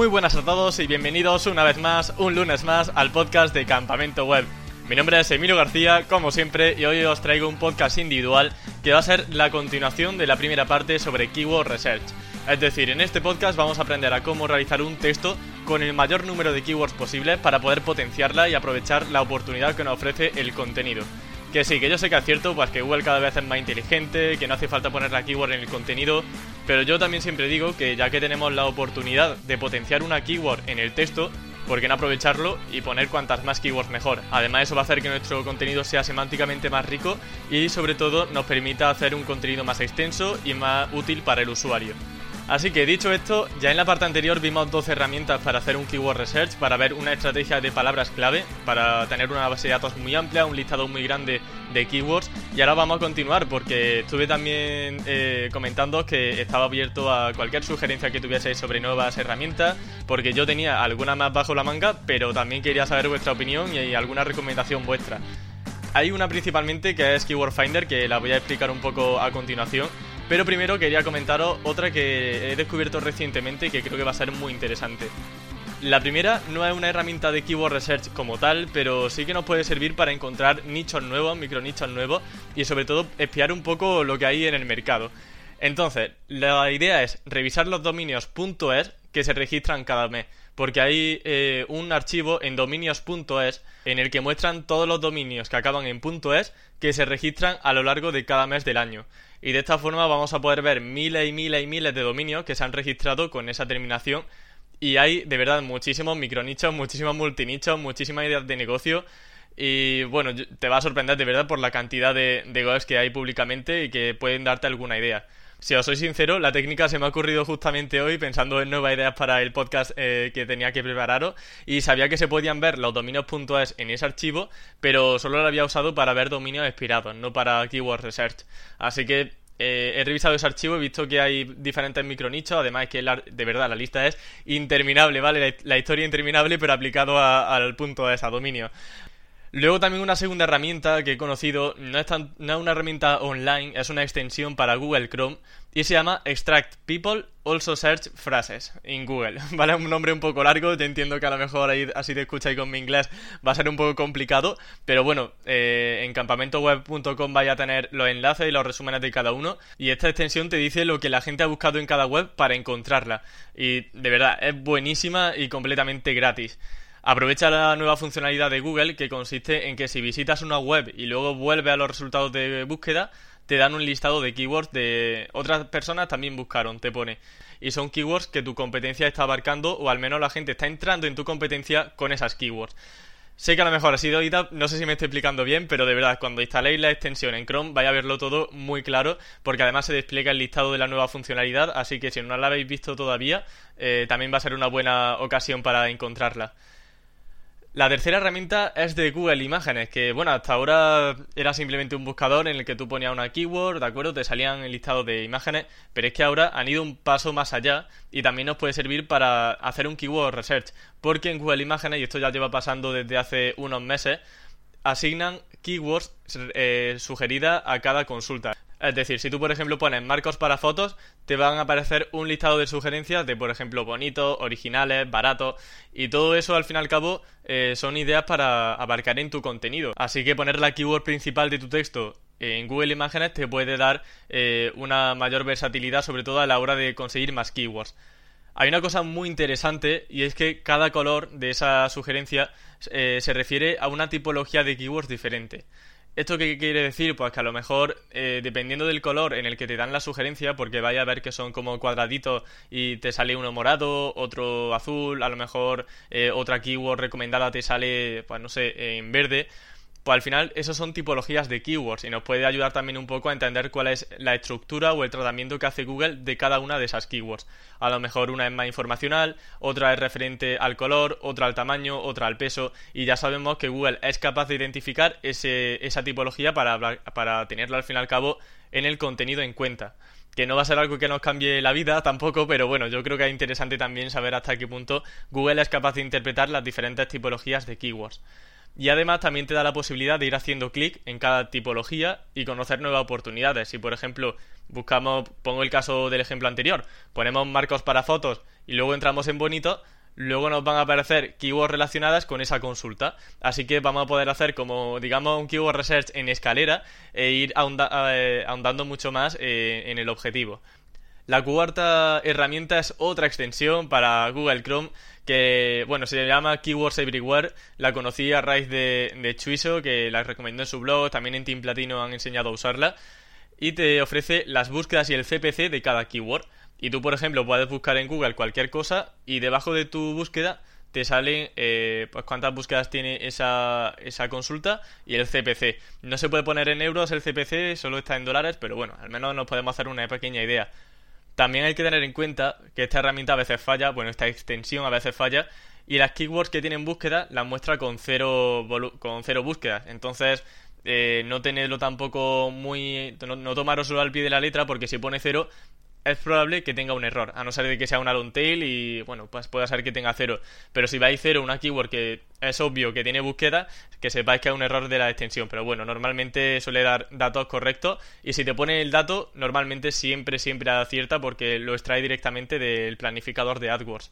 Muy buenas a todos y bienvenidos una vez más, un lunes más, al podcast de Campamento Web. Mi nombre es Emilio García, como siempre, y hoy os traigo un podcast individual que va a ser la continuación de la primera parte sobre Keyword Research. Es decir, en este podcast vamos a aprender a cómo realizar un texto con el mayor número de keywords posible para poder potenciarla y aprovechar la oportunidad que nos ofrece el contenido. Que sí, que yo sé que es cierto, pues que Google cada vez es más inteligente, que no hace falta poner la keyword en el contenido, pero yo también siempre digo que ya que tenemos la oportunidad de potenciar una keyword en el texto, ¿por qué no aprovecharlo y poner cuantas más keywords mejor? Además eso va a hacer que nuestro contenido sea semánticamente más rico y sobre todo nos permita hacer un contenido más extenso y más útil para el usuario. Así que dicho esto, ya en la parte anterior vimos dos herramientas para hacer un keyword research, para ver una estrategia de palabras clave, para tener una base de datos muy amplia, un listado muy grande de keywords. Y ahora vamos a continuar porque estuve también eh, comentando que estaba abierto a cualquier sugerencia que tuvieseis sobre nuevas herramientas, porque yo tenía alguna más bajo la manga, pero también quería saber vuestra opinión y alguna recomendación vuestra. Hay una principalmente que es Keyword Finder, que la voy a explicar un poco a continuación pero primero quería comentaros otra que he descubierto recientemente y que creo que va a ser muy interesante. La primera no es una herramienta de keyword research como tal, pero sí que nos puede servir para encontrar nichos nuevos, micronichos nuevos y sobre todo espiar un poco lo que hay en el mercado. Entonces, la idea es revisar los dominios .es que se registran cada mes, porque hay eh, un archivo en dominios.es en el que muestran todos los dominios que acaban en .es que se registran a lo largo de cada mes del año. Y de esta forma vamos a poder ver miles y miles y miles de dominios que se han registrado con esa terminación. Y hay de verdad muchísimos micronichos, muchísimos multinichos, muchísimas ideas de negocio. Y bueno, te va a sorprender de verdad por la cantidad de, de que hay públicamente y que pueden darte alguna idea. Si os soy sincero, la técnica se me ha ocurrido justamente hoy pensando en nuevas ideas para el podcast eh, que tenía que prepararos y sabía que se podían ver los dominios.es en ese archivo, pero solo lo había usado para ver dominios expirados, no para keyword research. Así que eh, he revisado ese archivo, he visto que hay diferentes micronichos, además que de verdad la lista es interminable, ¿vale? La, historia interminable, pero aplicado al punto es, a dominio. Luego también una segunda herramienta que he conocido, no es, tan, no es una herramienta online, es una extensión para Google Chrome y se llama Extract People Also Search Phrases en Google. Vale, un nombre un poco largo, te entiendo que a lo mejor ahí, así te escucháis con mi inglés va a ser un poco complicado, pero bueno, eh, en campamentoweb.com vais a tener los enlaces y los resúmenes de cada uno y esta extensión te dice lo que la gente ha buscado en cada web para encontrarla y de verdad es buenísima y completamente gratis. Aprovecha la nueva funcionalidad de Google que consiste en que si visitas una web y luego vuelves a los resultados de búsqueda, te dan un listado de keywords de otras personas también buscaron, te pone. Y son keywords que tu competencia está abarcando o al menos la gente está entrando en tu competencia con esas keywords. Sé que a lo mejor ha sido ahorita, no sé si me estoy explicando bien, pero de verdad, cuando instaléis la extensión en Chrome, vais a verlo todo muy claro, porque además se despliega el listado de la nueva funcionalidad, así que si no la habéis visto todavía, eh, también va a ser una buena ocasión para encontrarla. La tercera herramienta es de Google Imágenes, que bueno, hasta ahora era simplemente un buscador en el que tú ponías una keyword, ¿de acuerdo? Te salían el listado de imágenes, pero es que ahora han ido un paso más allá y también nos puede servir para hacer un keyword research, porque en Google Imágenes, y esto ya lleva pasando desde hace unos meses, asignan keywords eh, sugeridas a cada consulta. Es decir, si tú, por ejemplo, pones marcos para fotos, te van a aparecer un listado de sugerencias de, por ejemplo, bonitos, originales, baratos, y todo eso, al fin y al cabo, eh, son ideas para abarcar en tu contenido. Así que poner la keyword principal de tu texto en Google Imágenes te puede dar eh, una mayor versatilidad, sobre todo a la hora de conseguir más keywords. Hay una cosa muy interesante y es que cada color de esa sugerencia eh, se refiere a una tipología de keywords diferente. ¿Esto qué quiere decir? Pues que a lo mejor, eh, dependiendo del color en el que te dan la sugerencia, porque vaya a ver que son como cuadraditos y te sale uno morado, otro azul, a lo mejor eh, otra keyword recomendada te sale, pues no sé, en verde, pues al final esos son tipologías de keywords y nos puede ayudar también un poco a entender cuál es la estructura o el tratamiento que hace Google de cada una de esas keywords. A lo mejor una es más informacional, otra es referente al color, otra al tamaño, otra al peso y ya sabemos que Google es capaz de identificar esa tipología para, para tenerlo al fin y al cabo en el contenido en cuenta que no va a ser algo que nos cambie la vida tampoco, pero bueno, yo creo que es interesante también saber hasta qué punto Google es capaz de interpretar las diferentes tipologías de keywords. Y además también te da la posibilidad de ir haciendo clic en cada tipología y conocer nuevas oportunidades. Si por ejemplo buscamos, pongo el caso del ejemplo anterior, ponemos marcos para fotos y luego entramos en bonito, luego nos van a aparecer keywords relacionadas con esa consulta. Así que vamos a poder hacer como, digamos, un keyword research en escalera e ir eh, ahondando mucho más eh, en el objetivo. La cuarta herramienta es otra extensión para Google Chrome que, bueno, se llama Keywords Everywhere. La conocí a raíz de, de Chuiso, que la recomendó en su blog. También en Team Platino han enseñado a usarla. Y te ofrece las búsquedas y el CPC de cada keyword. Y tú, por ejemplo, puedes buscar en Google cualquier cosa y debajo de tu búsqueda te salen eh, pues cuántas búsquedas tiene esa, esa consulta y el CPC. No se puede poner en euros el CPC, solo está en dólares, pero bueno, al menos nos podemos hacer una pequeña idea. También hay que tener en cuenta que esta herramienta a veces falla, bueno, esta extensión a veces falla, y las keywords que tienen búsqueda las muestra con cero, con cero búsquedas. Entonces, eh, no tenerlo tampoco muy. No, no al pie de la letra, porque si pone cero, es probable que tenga un error, a no ser de que sea una long tail y bueno, pues puede ser que tenga cero. Pero si vais cero, una keyword que es obvio que tiene búsqueda, que sepáis que es un error de la extensión. Pero bueno, normalmente suele dar datos correctos y si te pone el dato, normalmente siempre, siempre acierta porque lo extrae directamente del planificador de AdWords.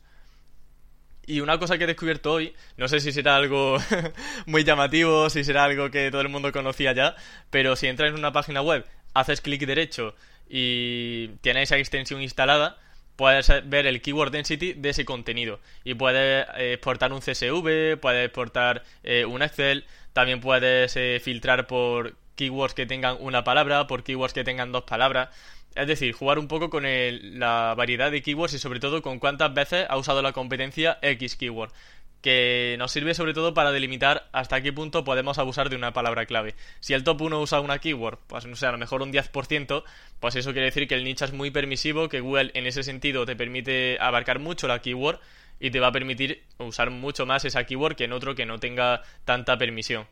Y una cosa que he descubierto hoy, no sé si será algo muy llamativo, si será algo que todo el mundo conocía ya, pero si entras en una página web, haces clic derecho y tienes esa extensión instalada, puedes ver el keyword density de ese contenido y puedes eh, exportar un CSV, puedes exportar eh, un Excel, también puedes eh, filtrar por keywords que tengan una palabra, por keywords que tengan dos palabras. Es decir, jugar un poco con la variedad de keywords y sobre todo con cuántas veces ha usado la competencia X keyword que nos sirve sobre todo para delimitar hasta qué punto podemos abusar de una palabra clave. Si el top 1 usa una keyword, pues no sé, a lo mejor un 10%, pues eso quiere decir que el nicho es muy permisivo, que Google en ese sentido te permite abarcar mucho la keyword y te va a permitir usar mucho más esa keyword que en otro que no tenga tanta permisión.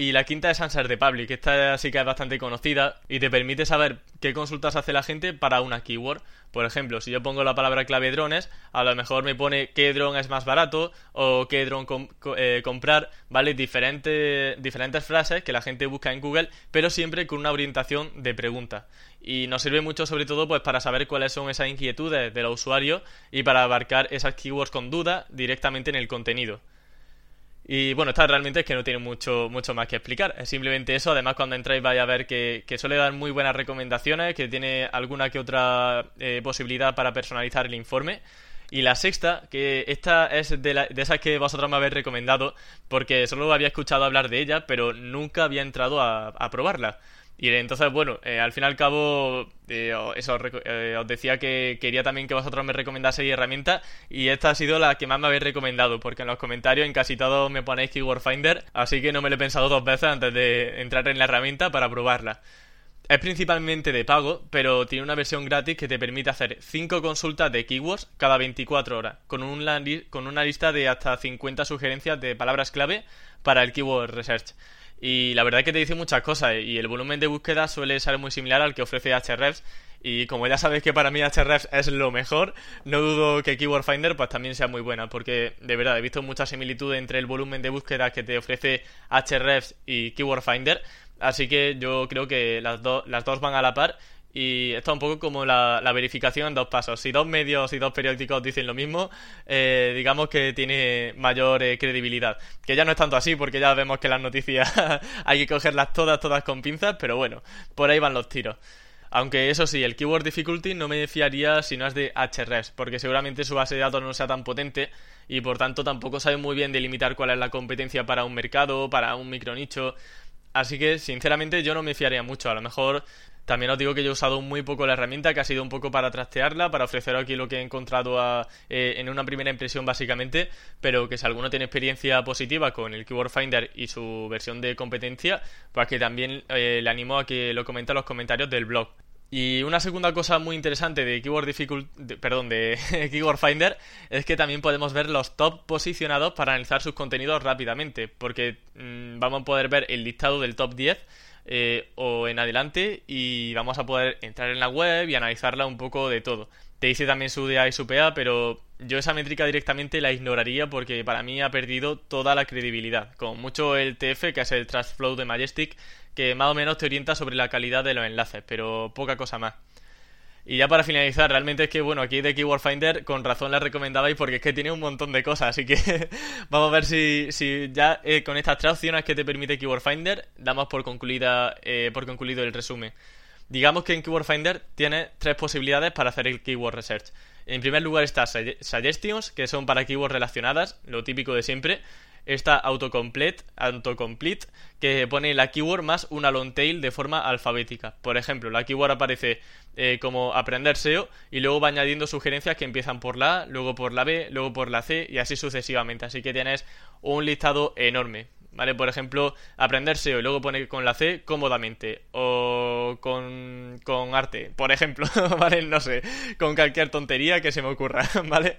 Y la quinta es Answer the Public, esta sí que es bastante conocida y te permite saber qué consultas hace la gente para una keyword. Por ejemplo, si yo pongo la palabra clave drones, a lo mejor me pone qué drone es más barato o qué drone eh, comprar, ¿vale? Diferentes, diferentes frases que la gente busca en Google, pero siempre con una orientación de pregunta. Y nos sirve mucho sobre todo pues para saber cuáles son esas inquietudes de los usuarios y para abarcar esas keywords con duda directamente en el contenido. Y bueno, esta realmente es que no tiene mucho, mucho más que explicar. Es simplemente eso. Además, cuando entráis vais a ver que, suele dar muy buenas recomendaciones, que tiene alguna que otra eh, posibilidad para personalizar el informe. Y la sexta, que esta es de, de, esas que vosotros me habéis recomendado, porque solo había escuchado hablar de ella, pero nunca había entrado a, a probarla. Y entonces, bueno, eh, al fin y al cabo, eh, eso eh, os decía que quería también que vosotros me recomendaseis herramientas y esta ha sido la que más me habéis recomendado, porque en los comentarios en casi todos me ponéis Keyword Finder, así que no me lo he pensado dos veces antes de entrar en la herramienta para probarla. Es principalmente de pago, pero tiene una versión gratis que te permite hacer 5 consultas de keywords cada 24 horas, con una, con una lista de hasta 50 sugerencias de palabras clave para el Keyword Research. Y la verdad es que te dice muchas cosas y el volumen de búsqueda suele ser muy similar al que ofrece Ahrefs. Y como ya sabéis que para mí Ahrefs es lo mejor, no dudo que Keyword Finder pues también sea muy buena, porque de verdad he visto mucha similitud entre el volumen de búsqueda que te ofrece Ahrefs y Keyword Finder. Así que yo creo que las, las dos van a la par y esto es un poco como la, verificación en dos pasos. Si dos medios y dos periódicos dicen lo mismo, eh, digamos que tiene mayor eh, credibilidad. Que ya no es tanto así, porque ya vemos que las noticias hay que cogerlas todas, todas con pinzas, pero bueno, por ahí van los tiros. Aunque eso sí, el keyword difficulty no me fiaría si no es de HRS, porque seguramente su base de datos no sea tan potente y por tanto tampoco sabe muy bien delimitar cuál es la competencia para un mercado, para un micronicho. Así que, sinceramente, yo no me fiaría mucho. A lo mejor también os digo que yo he usado muy poco la herramienta, que ha sido un poco para trastearla, para ofrecer aquí lo que he encontrado eh, en una primera impresión básicamente, pero que si alguno tiene experiencia positiva con el Keyword Finder y su versión de competencia, pues que también eh, le animo a que lo comente en los comentarios del blog. Y una segunda cosa muy interesante de Keyword Difficult, de Keyword Finder es que también podemos ver los top posicionados para analizar sus contenidos rápidamente, porque mm, vamos a poder ver el listado del top 10 eh, o en adelante y vamos a poder entrar en la web y analizarla un poco de todo. Te dice también su DA y su PA, pero yo esa métrica directamente la ignoraría porque para mí ha perdido toda la credibilidad. Con mucho el TF, que es el Trust Flow de Majestic, que más o menos te orienta sobre la calidad de los enlaces, pero poca cosa más. Y ya para finalizar, realmente es que, bueno, aquí de Keyword Finder con razón la recomendabais porque es que tiene un montón de cosas, así que vamos a ver si, si ya eh, con estas tres opciones que te permite Keyword Finder, damos por, concluida, eh, por concluido el resumen. Digamos que en Keyword Finder tiene tres posibilidades para hacer el Keyword Research. En primer lugar está Suggestions, que son para keywords relacionadas, lo típico de siempre está autocomplete, autocomplete, que pone la keyword más una long tail de forma alfabética. Por ejemplo, la keyword aparece eh, como aprender SEO y luego va añadiendo sugerencias que empiezan por la A, luego por la B, luego por la C y así sucesivamente. Así que tienes un listado enorme. ¿Vale? Por ejemplo, aprender SEO y luego poner con la C cómodamente o con, con arte, por ejemplo, ¿vale? No sé, con cualquier tontería que se me ocurra, ¿vale?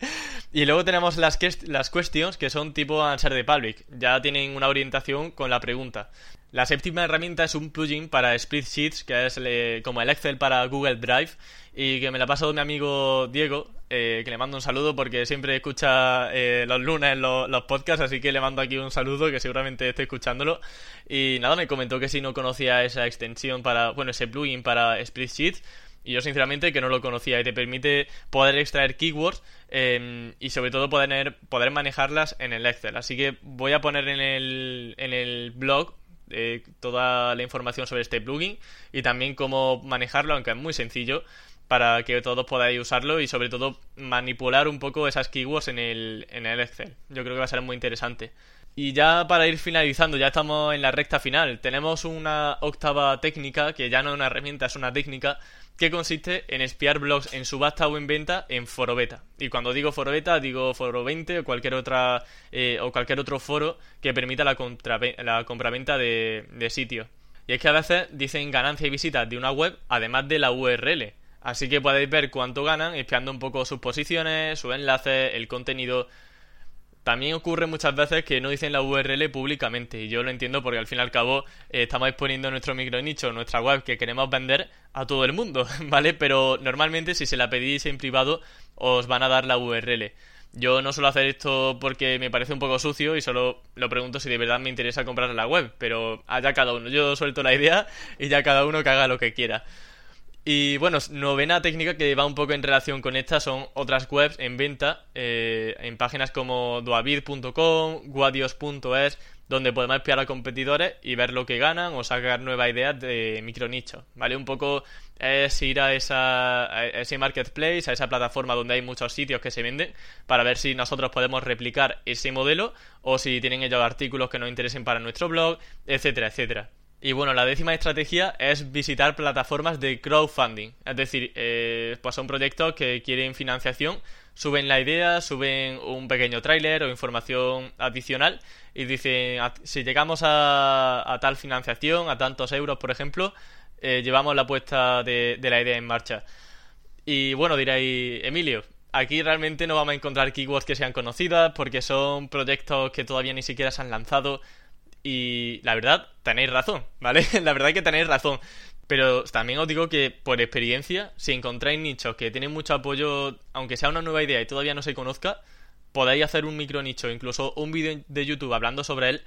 Y luego tenemos las, las questions que son tipo answer de public, ya tienen una orientación con la pregunta. La séptima herramienta es un plugin para Spreadsheets, que es como el Excel para Google Drive, y que me la ha pasado mi amigo Diego, eh, que le mando un saludo porque siempre escucha eh, los lunes los, los, podcasts, así que le mando aquí un saludo, que seguramente esté escuchándolo. Y nada, me comentó que si no conocía esa extensión para, bueno, ese plugin para Spreadsheets, y yo sinceramente que no lo conocía y te permite poder extraer keywords em, y sobre todo poder, poder manejarlas en el Excel. Así que voy a poner en el, en el blog eh, toda la información sobre este plugin y también cómo manejarlo, aunque es muy sencillo, para que todos podáis usarlo y sobre todo manipular un poco esas keywords en el, en el Excel. Yo creo que va a ser muy interesante. Y ya para ir finalizando, ya estamos en la recta final. Tenemos una octava técnica, que ya no es una herramienta, es una técnica, que consiste en espiar blogs en subasta o en venta en foro beta. Y cuando digo foro beta, digo foro 20 o cualquier otra eh, o cualquier otro foro que permita la, la compraventa de, de sitios. Y es que a veces dicen ganancia y visitas de una web, además de la URL. Así que podéis ver cuánto ganan, espiando un poco sus posiciones, sus enlaces, el contenido también ocurre muchas veces que no dicen la URL públicamente y yo lo entiendo porque al fin y al cabo eh, estamos exponiendo nuestro micro nicho, nuestra web que queremos vender a todo el mundo, ¿vale? Pero normalmente si se la pedís en privado os van a dar la URL. Yo no suelo hacer esto porque me parece un poco sucio y solo lo pregunto si de verdad me interesa comprar la web, pero allá cada uno. Yo suelto la idea y ya cada uno que haga lo que quiera. Y bueno, novena técnica que va un poco en relación con esta son otras webs en venta eh, en páginas como duavid.com, guadios.es, donde podemos espiar a competidores y ver lo que ganan o sacar nuevas ideas de micronicho, ¿vale? Un poco es ir a, esa, a ese marketplace, a esa plataforma donde hay muchos sitios que se venden, para ver si nosotros podemos replicar ese modelo o si tienen ellos artículos que nos interesen para nuestro blog, etcétera, etcétera. Y bueno, la décima estrategia es visitar plataformas de crowdfunding. Es decir, eh, pues son proyectos que quieren financiación, suben la idea, suben un pequeño tráiler o información adicional y dicen, si llegamos a, tal financiación, a tantos euros, por ejemplo, eh, llevamos la puesta de, de la idea en marcha. Y bueno, diréis, Emilio, aquí realmente no vamos a encontrar keywords que sean conocidas porque son proyectos que todavía ni siquiera se han lanzado y la verdad, tenéis razón, ¿vale? la verdad que tenéis razón. Pero también os digo que por experiencia, si encontráis nichos que tienen mucho apoyo, aunque sea una nueva idea y todavía no se conozca, podéis hacer un micro nicho, incluso un vídeo de YouTube hablando sobre él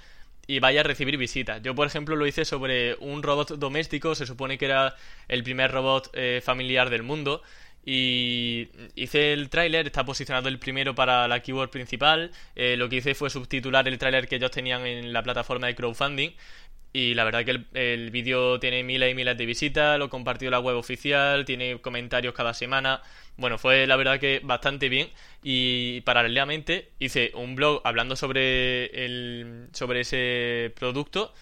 y vaya a recibir visitas. Yo, por ejemplo, lo hice sobre un robot doméstico, se supone que era el primer robot eh, familiar del mundo, y hice el tráiler, está posicionado el primero para la keyword principal. Eh, lo que hice fue subtitular el tráiler que ellos tenían en la plataforma de crowdfunding. Y la verdad que el, el vídeo tiene miles y miles de visitas, lo compartió la web oficial, tiene comentarios cada semana. Bueno, fue la verdad que bastante bien. Y paralelamente hice un blog hablando sobre, el, sobre ese producto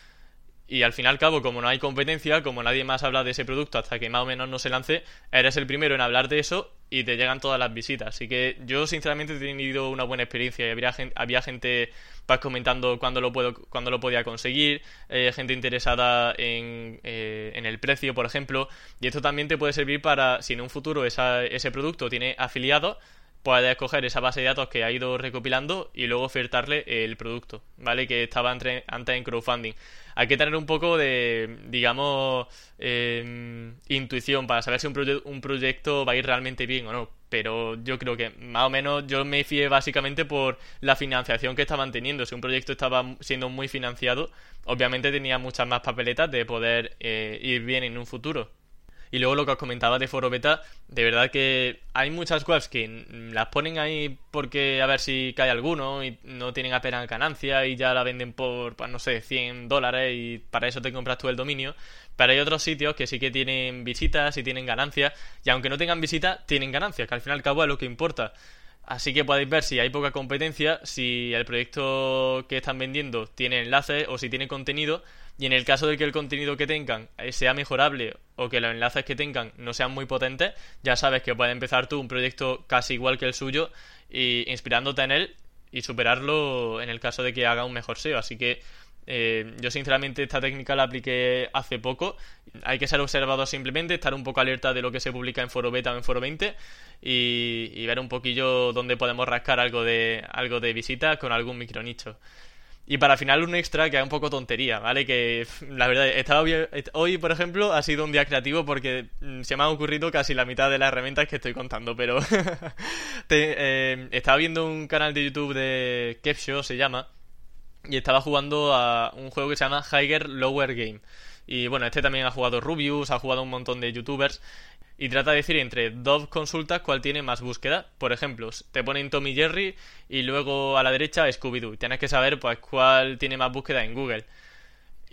y al fin y al cabo, como no hay competencia, como nadie más habla de ese producto hasta que más o menos no se lance, eres el primero en hablar de eso y te llegan todas las visitas. Así que yo sinceramente he tenido una buena experiencia y había gente, había gente pues, comentando cuándo lo, puedo, cuándo lo podía conseguir, eh, gente interesada en, eh, en, el precio, por ejemplo. Y esto también te puede servir para, si en un futuro ese producto tiene afiliados, puedes coger esa base de datos que ha ido recopilando y luego ofertarle el producto, ¿vale? Que estaba antes en crowdfunding. Hay que tener un poco de, digamos, em, intuición para saber si un, un proyecto va a ir realmente bien o no. Pero yo creo que más o menos yo me fié básicamente por la financiación que estaban teniendo. Si un proyecto estaba siendo muy financiado, obviamente tenía muchas más papeletas de poder eh, ir bien en un futuro. Y luego lo que os comentaba de Foro Beta, de verdad que hay muchas webs que las ponen ahí porque a ver si cae alguno y no tienen apenas ganancia y ya la venden por, pues, no sé, 100 dólares y para eso te compras tú el dominio. Pero hay otros sitios que sí que tienen visitas y tienen ganancias y aunque no tengan visitas, tienen ganancias, que al fin y al cabo es lo que importa. Así que podéis ver si hay poca competencia, si el proyecto que están vendiendo tiene enlaces o si tiene contenido. Y en el caso de que el contenido que tengan eh, sea mejorable o que los enlaces que tengan no sean muy potentes, ya sabes que puedes empezar tú un proyecto casi igual que el suyo y inspirándote en él y superarlo en el caso de que haga un mejor SEO. Así que eh, yo sinceramente esta técnica la apliqué hace poco. Hay que ser observado simplemente, estar un poco alerta de lo que se publica en Foro Beta o en Foro 20 y, ver un poquillo dónde podemos rascar algo de, algo de visita con algún micronicho. Y para final un extra que es un poco tontería, ¿vale? Que la verdad, estaba hoy por ejemplo ha sido un día creativo porque mm, se me ha ocurrido casi la mitad de las herramientas que estoy contando, pero eh, estaba viendo un canal de YouTube de Kevshow, se llama, y estaba jugando a un juego que se llama Higher Lower Game. Y bueno, este también ha jugado Rubius, ha jugado un montón de youtubers. Y trata de decir entre dos consultas cuál tiene más búsqueda. Por ejemplo, te ponen Tommy Jerry y luego a la derecha Scooby-Doo. Tienes que saber pues cuál tiene más búsqueda en Google.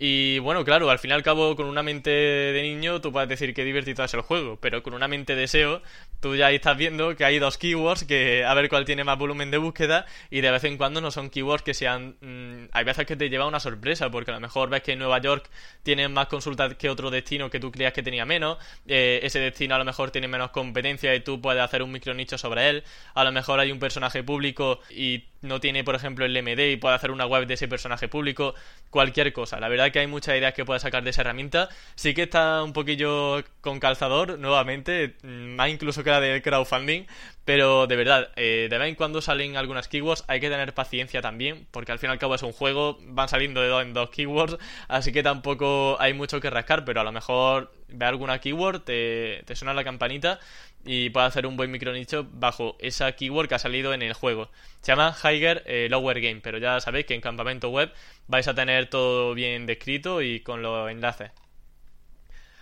Y bueno, claro, al fin y al cabo, con una mente de niño, tú puedes decir que divertido es el juego, pero con una mente de SEO, tú ya estás viendo que hay dos keywords que a ver cuál tiene más volumen de búsqueda y de vez en cuando no son keywords que sean... Mm, hay veces que te lleva una sorpresa, porque a lo mejor ves que Nueva York tiene más consultas que otro destino que tú creías que tenía menos, eh, ese destino a lo mejor tiene menos competencia y tú puedes hacer un micronicho sobre él, a lo mejor hay un personaje público y no tiene, por ejemplo, el MD y puede hacer una web de ese personaje público, cualquier cosa. La verdad que hay muchas ideas que puedes sacar de esa herramienta. Sí que está un poquillo con calzador, nuevamente, mm, más incluso que la de crowdfunding, pero de verdad, eh, de vez en cuando salen algunas keywords, hay que tener paciencia también, porque al fin y al cabo es un juego, van saliendo de dos en dos keywords, así que tampoco hay mucho que rascar, pero a lo mejor ve alguna keyword, te, te suena la campanita y puede hacer un buen micronicho bajo esa keyword que ha salido en el juego. Se llama Higher eh, Lower Game, pero ya sabéis que en campamento web vais a tener todo bien descrito y con los enlaces.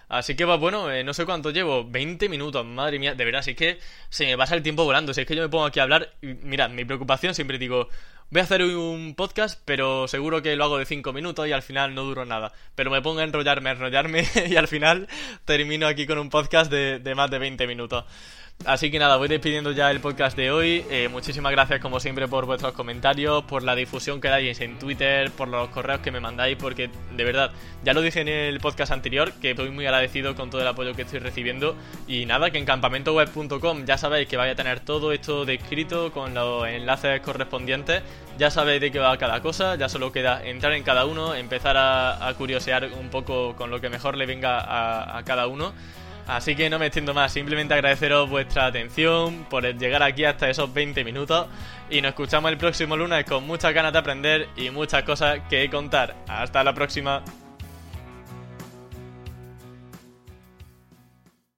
Así que va, bueno, eh, no sé cuánto llevo, 20 minutos, madre mía, de verdad, si es que se me pasa el tiempo volando, si es que yo me pongo aquí a hablar, y, mirad, mi preocupación siempre digo, voy a hacer un podcast, pero seguro que lo hago de 5 minutos y al final no duro nada. Pero me pongo a enrollarme, a enrollarme y al final termino aquí con un podcast de, de más de 20 minutos. Así que nada, voy despidiendo ya el podcast de hoy. Eh, muchísimas gracias como siempre por vuestros comentarios, por la difusión que dais en Twitter, por los correos que me mandáis, porque de verdad, ya lo dije en el podcast anterior, que estoy muy agradecido con todo el apoyo que estoy recibiendo. Y nada, que en campamentoweb.com ya sabéis que vais a tener todo esto descrito con los enlaces correspondientes. Ya sabéis de qué va cada cosa, ya solo queda entrar en cada uno, empezar a, curiosear un poco con lo que mejor le venga a cada uno. Así que no me extiendo más, simplemente agradeceros vuestra atención por llegar aquí hasta esos 20 minutos y nos escuchamos el próximo lunes con muchas ganas de aprender y muchas cosas que contar. Hasta la próxima.